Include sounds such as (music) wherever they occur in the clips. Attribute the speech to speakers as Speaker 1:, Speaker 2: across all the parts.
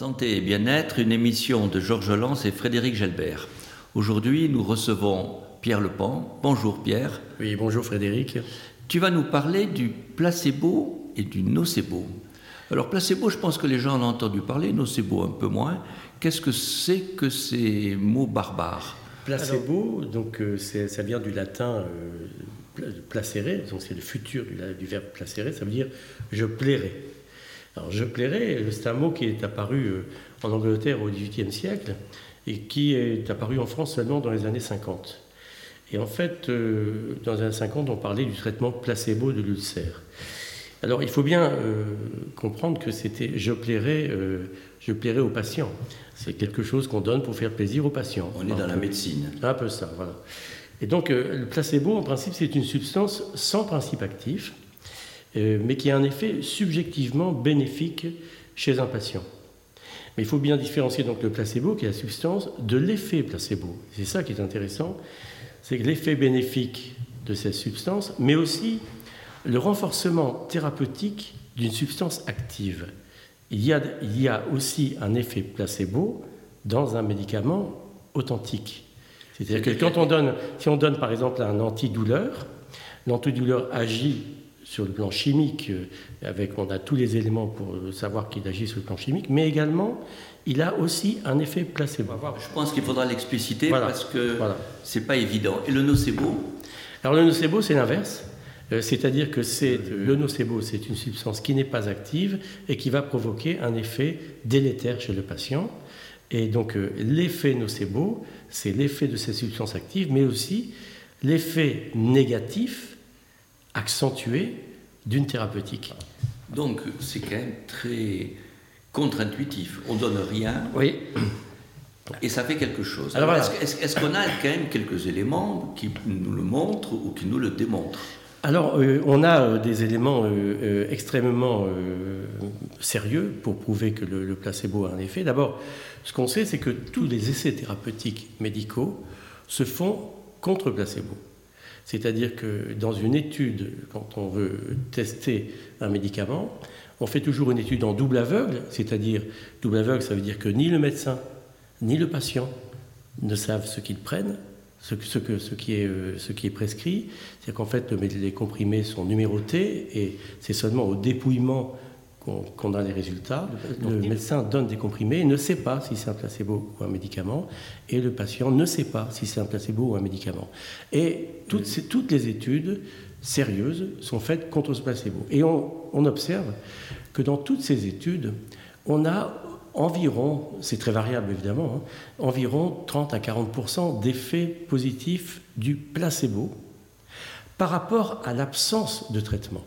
Speaker 1: Santé et bien-être, une émission de Georges Lance et Frédéric Gelbert. Aujourd'hui, nous recevons Pierre Lepan. Bonjour Pierre.
Speaker 2: Oui, bonjour Frédéric.
Speaker 1: Tu vas nous parler du placebo et du nocebo. Alors placebo, je pense que les gens en ont entendu parler, nocebo un peu moins. Qu'est-ce que c'est que ces mots barbares?
Speaker 2: Placebo, donc euh, ça vient du latin euh, placere, donc c'est le futur du, du verbe placere, ça veut dire je plairai. Alors, je plairais, c'est un mot qui est apparu euh, en Angleterre au XVIIIe siècle et qui est apparu en France seulement dans les années 50. Et en fait, euh, dans les années 50, on parlait du traitement placebo de l'ulcère. Alors, il faut bien euh, comprendre que c'était je plairais, je plairais aux patients. C'est quelque chose qu'on donne pour faire plaisir aux patients.
Speaker 1: On est dans la médecine.
Speaker 2: Un peu ça, voilà. Et donc, le placebo, en principe, c'est une substance sans principe actif mais qui a un effet subjectivement bénéfique chez un patient. Mais il faut bien différencier donc le placebo, qui est la substance, de l'effet placebo. C'est ça qui est intéressant, c'est que l'effet bénéfique de cette substance, mais aussi le renforcement thérapeutique d'une substance active. Il y, a, il y a aussi un effet placebo dans un médicament authentique. C'est-à-dire que quand on donne, si on donne par exemple un antidouleur, l'antidouleur agit sur le plan chimique, euh, avec, on a tous les éléments pour savoir qu'il agit sur le plan chimique, mais également, il a aussi un effet placebo.
Speaker 1: Je pense qu'il faudra l'expliciter parce que c'est pas évident. Et le nocebo?
Speaker 2: Alors le nocebo, c'est l'inverse. Euh, c'est-à-dire que c'est le nocebo, c'est une substance qui n'est pas active et qui va provoquer un effet délétère chez le patient. Et donc euh, l'effet nocebo, c'est l'effet de ces substances actives, mais aussi l'effet négatif accentué d'une thérapeutique.
Speaker 1: Donc c'est quand même très contre-intuitif. On donne rien.
Speaker 2: Oui.
Speaker 1: Et ça fait quelque chose. Alors, est-ce, qu'on a quand même quelques éléments qui nous le montrent ou qui nous le démontrent?
Speaker 2: Alors, euh, on a euh, des éléments euh, extrêmement sérieux pour prouver que le, le, placebo a un effet. D'abord, ce qu'on sait, c'est que tous les essais thérapeutiques médicaux se font contre placebo. C'est-à-dire que dans une étude, quand on veut tester un médicament, on fait toujours une étude en double aveugle, c'est-à-dire double aveugle, ça veut dire que ni le médecin ni le patient ne savent ce qu'ils prennent, ce, qui, est, euh, ce qui est prescrit. C'est-à-dire qu'en fait, les comprimés sont numérotés et c'est seulement au dépouillement qu'on a les résultats. Le médecin donne des comprimés, ne sait pas si c'est un placebo ou un médicament, et le patient ne sait pas si c'est un placebo ou un médicament. Et toutes, ces, toutes les études sérieuses sont faites contre ce placebo. Et on, observe que dans toutes ces études, on a environ, c'est très variable évidemment, hein, environ 30 à 40% d'effets positifs du placebo par rapport à l'absence de traitement.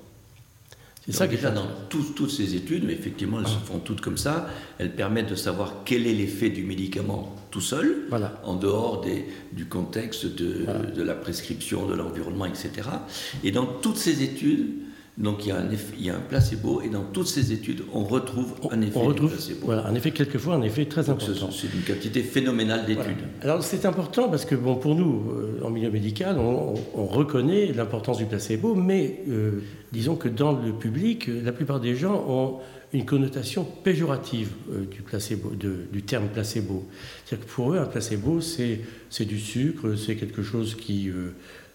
Speaker 1: C'est ça qui est dans toutes ces études, mais effectivement, elles se font toutes comme ça. Elles permettent de savoir quel est l'effet du médicament tout seul, en dehors des, du contexte de, de la prescription, de l'environnement, etc. Et dans toutes ces études, donc il y, a un effet, il y a un placebo et dans toutes ces études, on retrouve un effet
Speaker 2: on retrouve, placebo. Voilà, un effet quelquefois, un effet très important.
Speaker 1: C'est une quantité phénoménale d'études.
Speaker 2: Alors c'est important parce que bon, pour nous, euh, en milieu médical, on, reconnaît l'importance du placebo, mais euh, disons que dans le public, la plupart des gens ont une connotation péjorative euh, du, placebo, du terme placebo. C'est-à-dire que pour eux, un placebo, c'est du sucre, c'est quelque chose qui,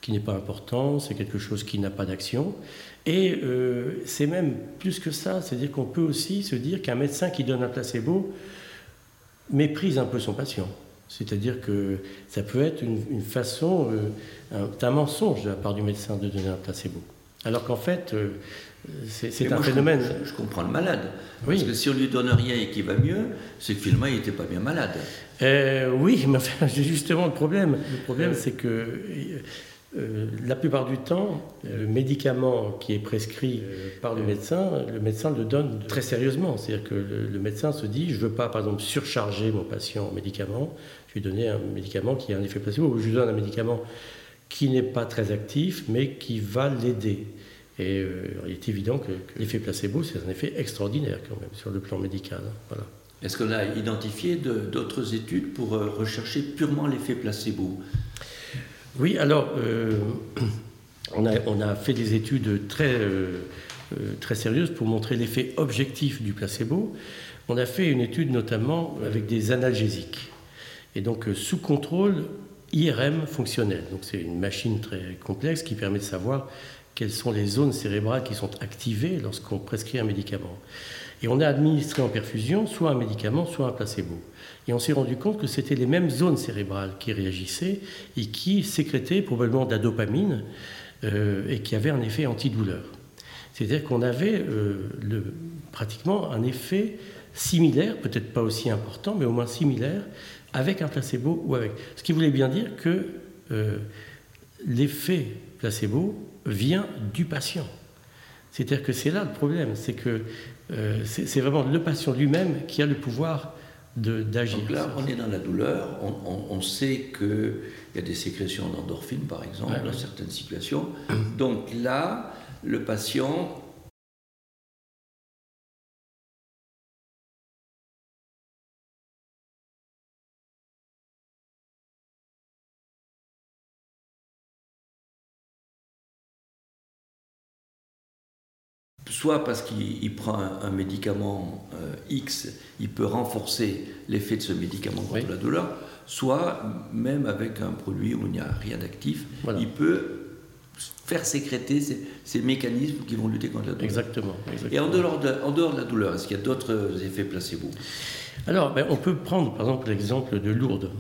Speaker 2: qui n'est pas important, c'est quelque chose qui n'a pas d'action. Et euh, c'est même plus que ça, c'est-à-dire qu'on peut aussi se dire qu'un médecin qui donne un placebo méprise un peu son patient. C'est-à-dire que ça peut être une, façon, euh, un, mensonge de la part du médecin de donner un placebo. Alors qu'en fait, euh, c'est un phénomène.
Speaker 1: Je, comprends le malade. Parce que si on lui donne rien et qu'il va mieux, c'est que finalement il n'était pas bien malade.
Speaker 2: oui, mais enfin, (laughs) justement le problème. Le problème, c'est que euh, la plupart du temps, le médicament qui est prescrit euh, par le médecin, le médecin le donne très sérieusement. C'est-à-dire que le, médecin se dit, je ne veux pas, par exemple, surcharger mon patient en médicaments, je vais donner un médicament qui a un effet placebo, ou je lui donne un médicament qui n'est pas très actif, mais qui va l'aider. Et euh, il est évident que, l'effet placebo, c'est un effet extraordinaire quand même sur le plan médical. Hein. Voilà.
Speaker 1: Est-ce qu'on a identifié d'autres études pour rechercher purement l'effet placebo?
Speaker 2: Oui, alors, euh, on, a, fait des études très, euh, euh, très sérieuses pour montrer l'effet objectif du placebo. on a fait une étude notamment avec des analgésiques. Et donc, sous contrôle IRM fonctionnel. C'est une machine très complexe qui permet de savoir quelles sont les zones cérébrales qui sont activées lorsqu'on prescrit un médicament. Et on a administré en perfusion soit un médicament, soit un placebo. Et on s'est rendu compte que c'était les mêmes zones cérébrales qui réagissaient et qui sécrétaient probablement de la dopamine euh, et qui avaient un effet antidouleur. C'est-à-dire qu'on avait euh, pratiquement un effet similaire, peut-être pas aussi important, mais au moins similaire, avec un placebo ou avec. Ce qui voulait bien dire que euh, l'effet placebo vient du patient. C'est-à-dire que c'est là le problème, c'est que euh, c'est vraiment le patient lui-même qui a le pouvoir d'agir.
Speaker 1: Donc là, on est dans la douleur, on, sait qu'il y a des sécrétions d'endorphine, par exemple, dans certaines situations. Donc là, le patient soit parce qu'il prend un, médicament euh, X, il peut renforcer l'effet de ce médicament contre la douleur, soit même avec un produit où il n'y a rien d'actif, il peut faire sécréter ces, mécanismes qui vont lutter contre la douleur.
Speaker 2: Exactement.
Speaker 1: Et en dehors, de, en dehors de la douleur, est-ce qu'il y a d'autres effets placebo?
Speaker 2: Alors, ben, on peut prendre par exemple l'exemple de Lourdes.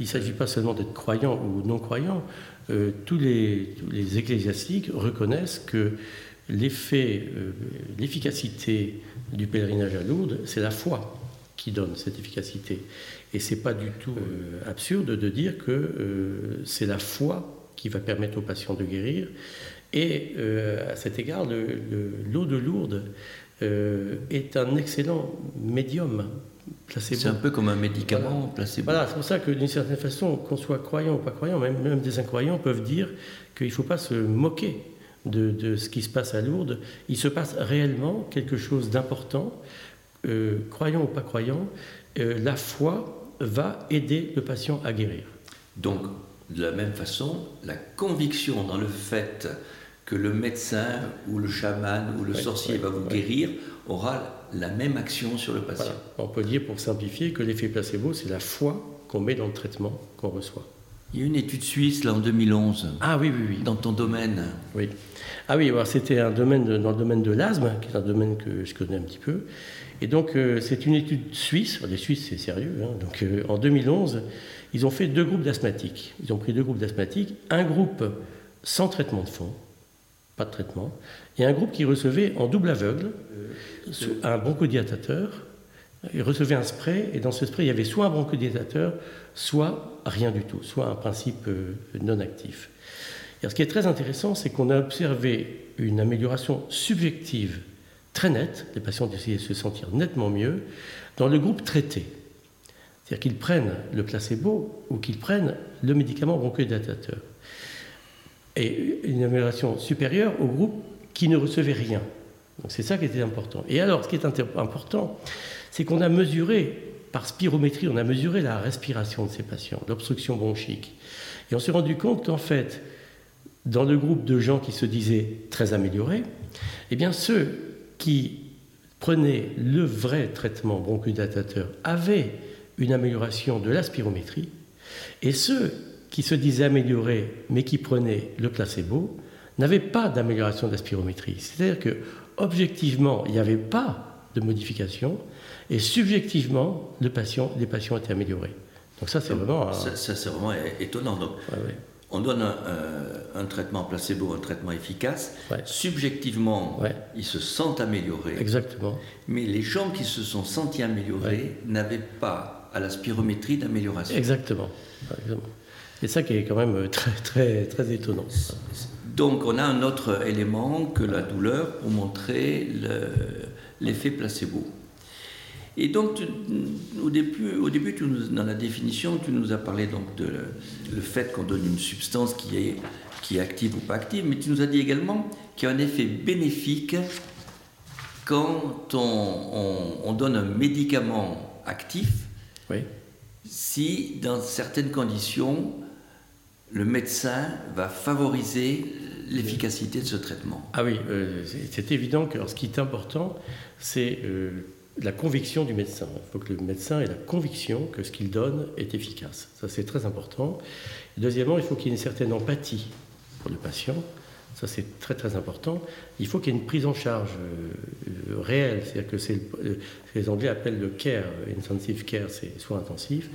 Speaker 2: Il ne s'agit pas seulement d'être croyant ou non croyant. Euh, tous, les, tous, les, ecclésiastiques reconnaissent que l'effet, euh, l'efficacité du pèlerinage à Lourdes, c'est la foi qui donne cette efficacité. Et c'est pas du tout euh, absurde de dire que euh, c'est la foi qui va permettre aux patients de guérir. Et à cet égard, l'eau de Lourdes est un excellent médium
Speaker 1: placebo. C'est un peu comme un médicament placebo.
Speaker 2: Voilà, c'est pour ça que d'une certaine façon, qu'on soit croyant ou pas croyant, même, même des incroyants peuvent dire qu'il ne faut pas se moquer de, ce qui se passe à Lourdes, il se passe réellement quelque chose d'important, euh, croyant ou pas croyant, euh, la foi va aider le patient à guérir.
Speaker 1: Donc, de la même façon, la conviction dans le fait que le médecin ou le chaman ou le sorcier va vous guérir aura la même action sur le patient.
Speaker 2: On peut dire, pour simplifier, que l'effet placebo, c'est la foi qu'on met dans le traitement qu'on reçoit.
Speaker 1: Il y a une étude suisse, là, en 2011.
Speaker 2: Ah oui, oui, oui.
Speaker 1: Dans ton domaine.
Speaker 2: Oui. Ah oui, c'était un domaine dans le domaine de l'asthme, qui est un domaine que je connais un petit peu. Et donc, euh, c'est une étude suisse. Les Suisses, c'est sérieux. Hein. Donc, euh, en 2011, ils ont fait deux groupes d'asthmatiques. Ils ont pris deux groupes d'asthmatiques. Un groupe sans traitement de fond, pas de traitement, et un groupe qui recevait en double aveugle un bronchodilateur. Ils recevaient un spray, et dans ce spray, il y avait soit un bronchodilateur, soit rien du tout, soit un principe euh, non actif ce qui est très intéressant, c'est qu'on a observé une amélioration subjective très nette, les patients essayaient de se sentir nettement mieux, dans le groupe traité. C'est-à-dire qu'ils prennent le placebo ou qu'ils prennent le médicament bronchodilatateur. Et une amélioration supérieure au groupe qui ne recevait rien. Donc c'est ça qui était important. Et alors, ce qui est important, c'est qu'on a mesuré, par spirométrie, on a mesuré la respiration de ces patients, l'obstruction bronchique. Et on s'est rendu compte qu'en fait, dans le groupe de gens qui se disaient très améliorés, eh bien ceux qui prenaient le vrai traitement bronchodilatateur avaient une amélioration de la spirométrie, et ceux qui se disaient améliorés mais qui prenaient le placebo n'avaient pas d'amélioration de la spirométrie. C'est-à-dire que objectivement, il n'y avait pas de modification, et subjectivement, le patient, les patients étaient améliorés. Donc ça, c'est vraiment...
Speaker 1: Ça, c'est vraiment étonnant. Donc, on donne un, traitement placebo, un traitement efficace. Subjectivement, ils se sentent améliorés.
Speaker 2: Exactement.
Speaker 1: Mais les gens qui se sont sentis améliorés n'avaient pas à la spirométrie d'amélioration.
Speaker 2: Exactement. C'est ça qui est quand même très, très, très étonnant.
Speaker 1: Donc on a un autre élément que la douleur pour montrer l'effet placebo. Et donc, au, début, au début dans la définition, tu nous as parlé donc de le, fait qu'on donne une substance qui est, qui est active ou pas active, mais tu nous as dit également qu'il y a un effet bénéfique quand on, on, donne un médicament actif,
Speaker 2: oui.
Speaker 1: si dans certaines conditions, le médecin va favoriser l'efficacité de ce traitement.
Speaker 2: Ah oui, euh, c'est évident que ce qui est important, c'est... Euh, la conviction du médecin. Il faut que le médecin ait la conviction que ce qu'il donne est efficace. Ça, c'est très important. deuxièmement, il faut qu'il y ait une certaine empathie pour le patient. Ça, c'est très très important. Il faut qu'il y ait une prise en charge euh, réelle. C'est-à-dire que les Anglais appellent le care, intensive care, c'est soins intensifs.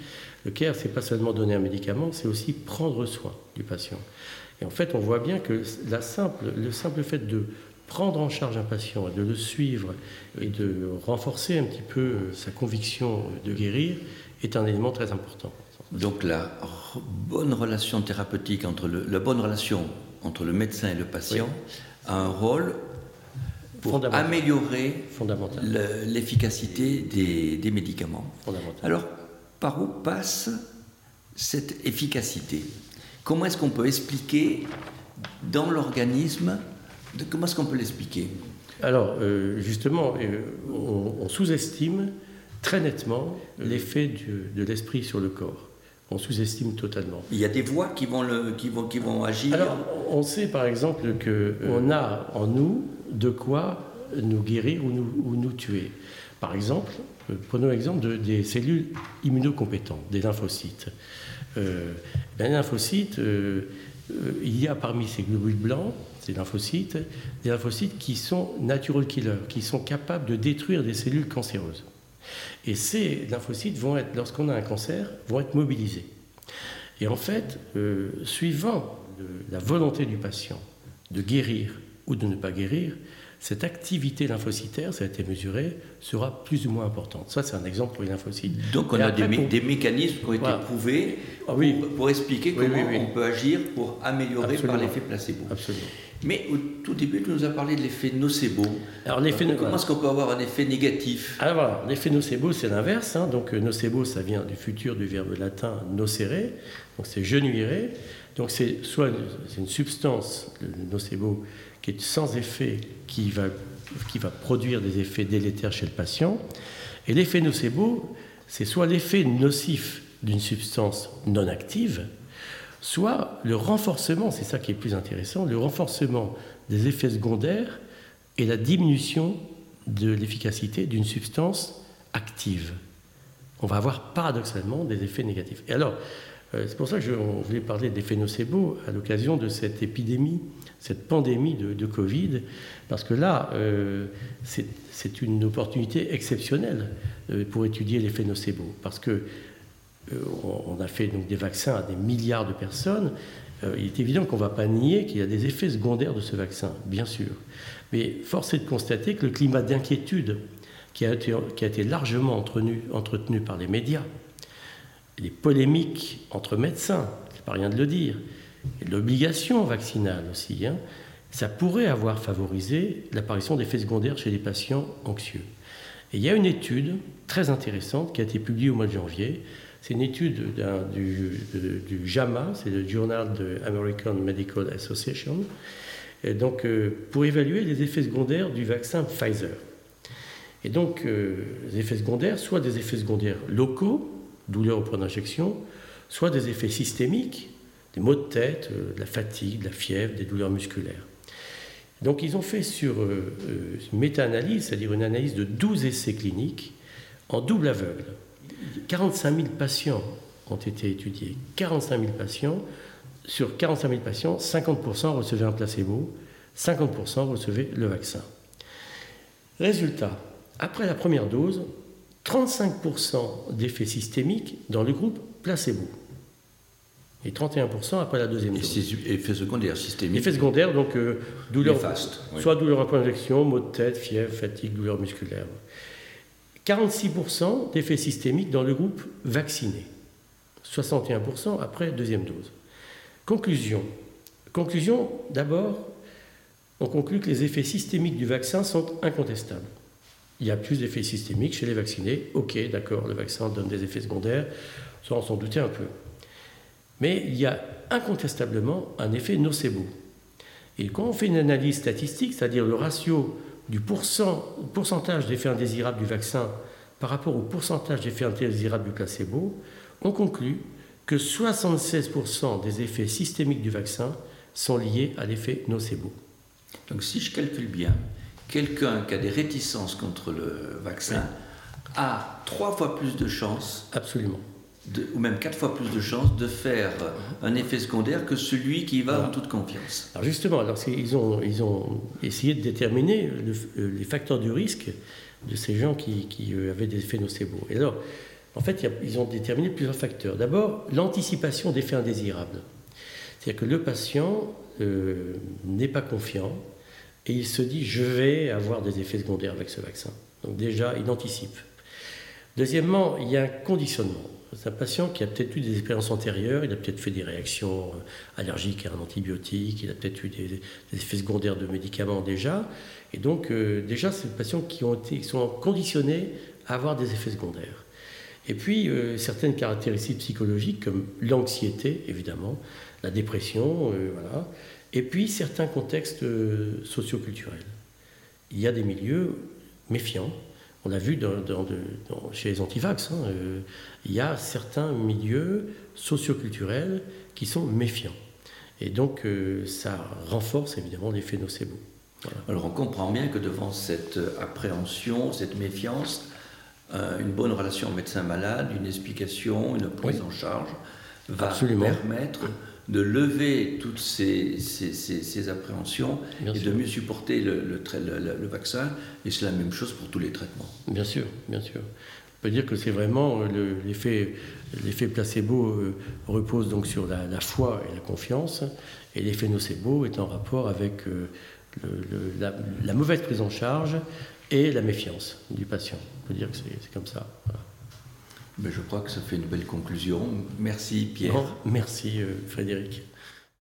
Speaker 2: Le care, c'est pas seulement donner un médicament, c'est aussi prendre soin du patient. Et en fait, on voit bien que la simple, le simple fait de prendre en charge un patient et de le suivre et de renforcer un petit peu euh, sa conviction de guérir est un élément très important.
Speaker 1: Donc la bonne relation thérapeutique entre le, la bonne relation entre le médecin et le patient a un rôle pour améliorer l'efficacité des, des, médicaments. Alors, par où passe cette efficacité? Comment est-ce qu'on peut expliquer dans l'organisme Comment est-ce qu'on peut l'expliquer?
Speaker 2: Alors, euh, justement, euh, on, sous-estime très nettement l'effet de l'esprit sur le corps. On sous-estime totalement.
Speaker 1: Il y a des voix qui vont, le, qui vont, qui vont agir
Speaker 2: Alors, on sait par exemple qu'on a en nous de quoi nous guérir ou nous, ou nous tuer. Par exemple, euh, prenons l'exemple des cellules immunocompétentes, des lymphocytes. Euh, ben, les lymphocytes, il y a parmi ces globules blancs ces lymphocytes, des lymphocytes qui sont natural killers, qui sont capables de détruire des cellules cancéreuses. Et ces lymphocytes vont être, lorsqu'on a un cancer, vont être mobilisés. Et en fait, euh, suivant la volonté du patient de guérir ou de ne pas guérir, cette activité lymphocytaire, ça a été mesuré, sera plus ou moins importante. Ça, c'est un exemple pour les lymphocytes.
Speaker 1: Donc, on a des, mécanismes qui ont été prouvés ah pour, expliquer comment on peut agir pour améliorer par l'effet placebo.
Speaker 2: Absolument.
Speaker 1: Mais au tout début, tu nous as parlé de l'effet nocebo. Alors, l'effet comment est-ce qu'on peut avoir un effet négatif?
Speaker 2: Alors voilà, l'effet nocebo, c'est l'inverse. Hein. Donc, euh, nocebo, ça vient du futur du verbe latin nocere, donc c'est genouiller. Donc, c'est soit une substance, le nocebo, qui est sans effet, qui va, qui va produire des effets délétères chez le patient. Et l'effet nocebo, c'est soit l'effet nocif d'une substance non active, soit le renforcement, c'est ça qui est plus intéressant, le renforcement des effets secondaires et la diminution de l'efficacité d'une substance active. On va avoir paradoxalement des effets négatifs. Et alors, c'est pour ça que je voulais parler d'effets nocebo à l'occasion de cette épidémie cette pandémie de, Covid, parce que là, euh, c'est une opportunité exceptionnelle euh, pour étudier l'effet nocebo, parce que euh, on a fait donc des vaccins à des milliards de personnes. il est évident qu'on ne va pas nier qu'il y a des effets secondaires de ce vaccin, bien sûr. Mais force est de constater que le climat d'inquiétude qui a été, largement entretenu par les médias, les polémiques entre médecins, c'est pas rien de le dire, l'obligation vaccinale aussi, hein, ça pourrait avoir favorisé l'apparition d'effets secondaires chez les patients anxieux. Et il y a une étude très intéressante qui a été publiée au mois de janvier. C'est une étude du, JAMA, c'est le Journal de American Medical Association, donc, euh, pour évaluer les effets secondaires du vaccin Pfizer. Et donc, euh, les effets secondaires, soit des effets secondaires locaux, douleur au point d'injection, soit des effets systémiques, des maux de tête, euh, de la fatigue, de la fièvre, des douleurs musculaires. Donc ils ont fait sur euh, euh, méta-analyse, c'est-à-dire une analyse de 12 essais cliniques en double aveugle. 45 000 patients ont été étudiés. 45 000 patients. Sur 45 000 patients, 50% recevaient un placebo, 50% recevaient le vaccin. Résultat, après la première dose, 35% d'effets systémiques dans le groupe placebo et 31% après la deuxième dose.
Speaker 1: Et effets secondaires systémiques
Speaker 2: Effets secondaires, donc euh, douleur, soit douleur après injection, maux de tête, fièvre, fatigue, douleur musculaire. 46% d'effets systémiques dans le groupe vacciné, 61% après deuxième dose. Conclusion. Conclusion, d'abord, on conclut que les effets systémiques du vaccin sont incontestables. Il y a plus d'effets systémiques chez les vaccinés. Ok, d'accord, le vaccin donne des effets secondaires, ça on s'en doutait un peu. Mais il y a incontestablement un effet nocebo. Et quand on fait une analyse statistique, c'est-à-dire le ratio du pourcentage d'effets indésirables du vaccin par rapport au pourcentage d'effets indésirables du placebo, on conclut que 76% des effets systémiques du vaccin sont liés à l'effet nocebo.
Speaker 1: Donc si je calcule bien, quelqu'un qui a des réticences contre le vaccin a trois fois plus de chances.
Speaker 2: Absolument.
Speaker 1: ou même quatre fois plus de chances de faire un effet secondaire que celui qui va en toute confiance.
Speaker 2: Alors justement, alors ils, ont, ils ont essayé de déterminer les facteurs du risque de ces gens qui, qui euh, avaient des effets nocebo. Et alors, en fait, ils ont déterminé plusieurs facteurs. D'abord, l'anticipation d'effets indésirables. C'est-à-dire que le patient euh, n'est pas confiant et il se dit je vais avoir des effets secondaires avec ce vaccin. Donc déjà, il anticipe. Deuxièmement, il y a un conditionnement. C'est un patient qui a peut-être eu des expériences antérieures, il a peut-être fait des réactions euh, allergiques à un antibiotique, il a peut-être eu des, effets secondaires de médicaments déjà. Et donc, euh, déjà, c'est des patients qui, ont été, qui sont conditionnés à avoir des effets secondaires. Et puis, euh, certaines caractéristiques psychologiques comme l'anxiété, évidemment, la dépression, voilà. Et puis, certains contextes socioculturels. Il y a des milieux méfiants, on l'a vu chez les antivax, hein, euh, il y a certains milieux socioculturels qui sont méfiants. Et donc euh, ça renforce évidemment l'effet nocebo.
Speaker 1: Alors on comprend bien que devant cette appréhension, cette méfiance, euh, une bonne relation médecin-malade, une explication, une prise en charge va permettre de lever toutes ces, ces, appréhensions et de mieux supporter le, le, vaccin. Et c'est la même chose pour tous les traitements.
Speaker 2: Bien sûr, bien sûr. On peut dire que c'est vraiment euh, l'effet, l'effet placebo euh, repose donc sur la, foi et la confiance, et l'effet nocebo est en rapport avec euh, la, mauvaise prise en charge et la méfiance du patient. On peut dire que c'est, comme ça.
Speaker 1: Mais je crois que ça fait une belle conclusion. Merci Pierre.
Speaker 2: merci Frédéric.